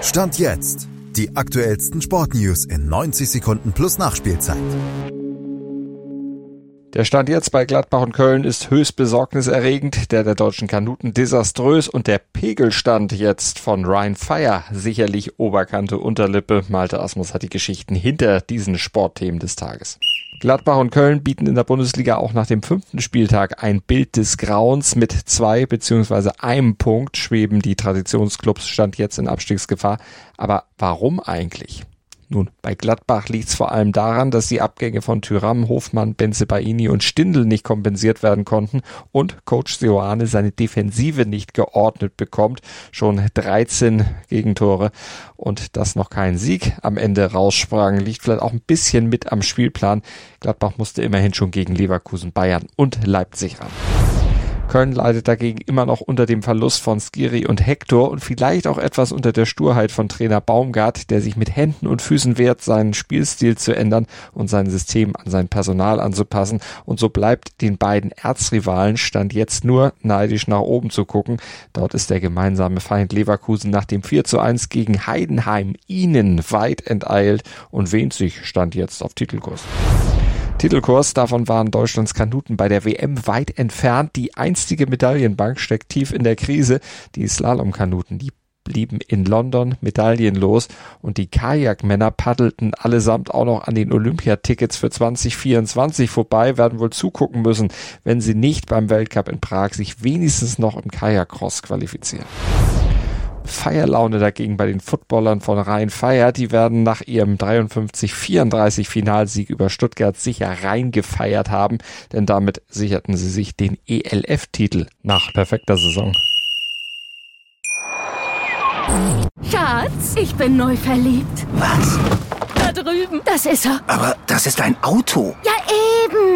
Stand jetzt. Die aktuellsten Sportnews in 90 Sekunden plus Nachspielzeit. Der Stand jetzt bei Gladbach und Köln ist höchst besorgniserregend, der der deutschen Kanuten desaströs und der Pegelstand jetzt von Ryan Fire sicherlich Oberkante Unterlippe. Malte Asmus hat die Geschichten hinter diesen Sportthemen des Tages. Gladbach und Köln bieten in der Bundesliga auch nach dem fünften Spieltag ein Bild des Grauens. Mit zwei beziehungsweise einem Punkt schweben die Traditionsclubs Stand jetzt in Abstiegsgefahr. Aber warum eigentlich? Nun, bei Gladbach liegt es vor allem daran, dass die Abgänge von Tyram, Hofmann, Benzebaini und Stindl nicht kompensiert werden konnten und Coach Sioane seine Defensive nicht geordnet bekommt. Schon 13 Gegentore und das noch kein Sieg am Ende raussprang, liegt vielleicht auch ein bisschen mit am Spielplan. Gladbach musste immerhin schon gegen Leverkusen, Bayern und Leipzig ran. Köln leidet dagegen immer noch unter dem Verlust von Skiri und Hector und vielleicht auch etwas unter der Sturheit von Trainer Baumgart, der sich mit Händen und Füßen wehrt, seinen Spielstil zu ändern und sein System an sein Personal anzupassen. Und so bleibt den beiden Erzrivalen Stand jetzt nur neidisch nach oben zu gucken. Dort ist der gemeinsame Feind Leverkusen nach dem 4 zu 1 gegen Heidenheim ihnen weit enteilt und wehnt sich Stand jetzt auf Titelkurs. Titelkurs. Davon waren Deutschlands Kanuten bei der WM weit entfernt. Die einstige Medaillenbank steckt tief in der Krise. Die Slalomkanuten, die blieben in London medaillenlos und die Kajakmänner paddelten allesamt auch noch an den Olympiatickets für 2024 vorbei, werden wohl zugucken müssen, wenn sie nicht beim Weltcup in Prag sich wenigstens noch im Kajakcross qualifizieren. Feierlaune dagegen bei den Footballern von Rhein Feier. Die werden nach ihrem 53-34 Finalsieg über Stuttgart sicher reingefeiert haben, denn damit sicherten sie sich den ELF-Titel nach perfekter Saison. Schatz, ich bin neu verliebt. Was? Da drüben. Das ist er. Aber das ist ein Auto. Ja,